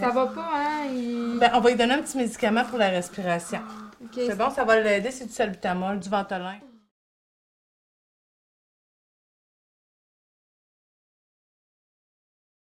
Ça va pas, hein? il- Ben, on va lui donner un petit médicament pour la respiration. Ah, c'est bon, ça va l'aider, c'est du salbutamol, du ventolin.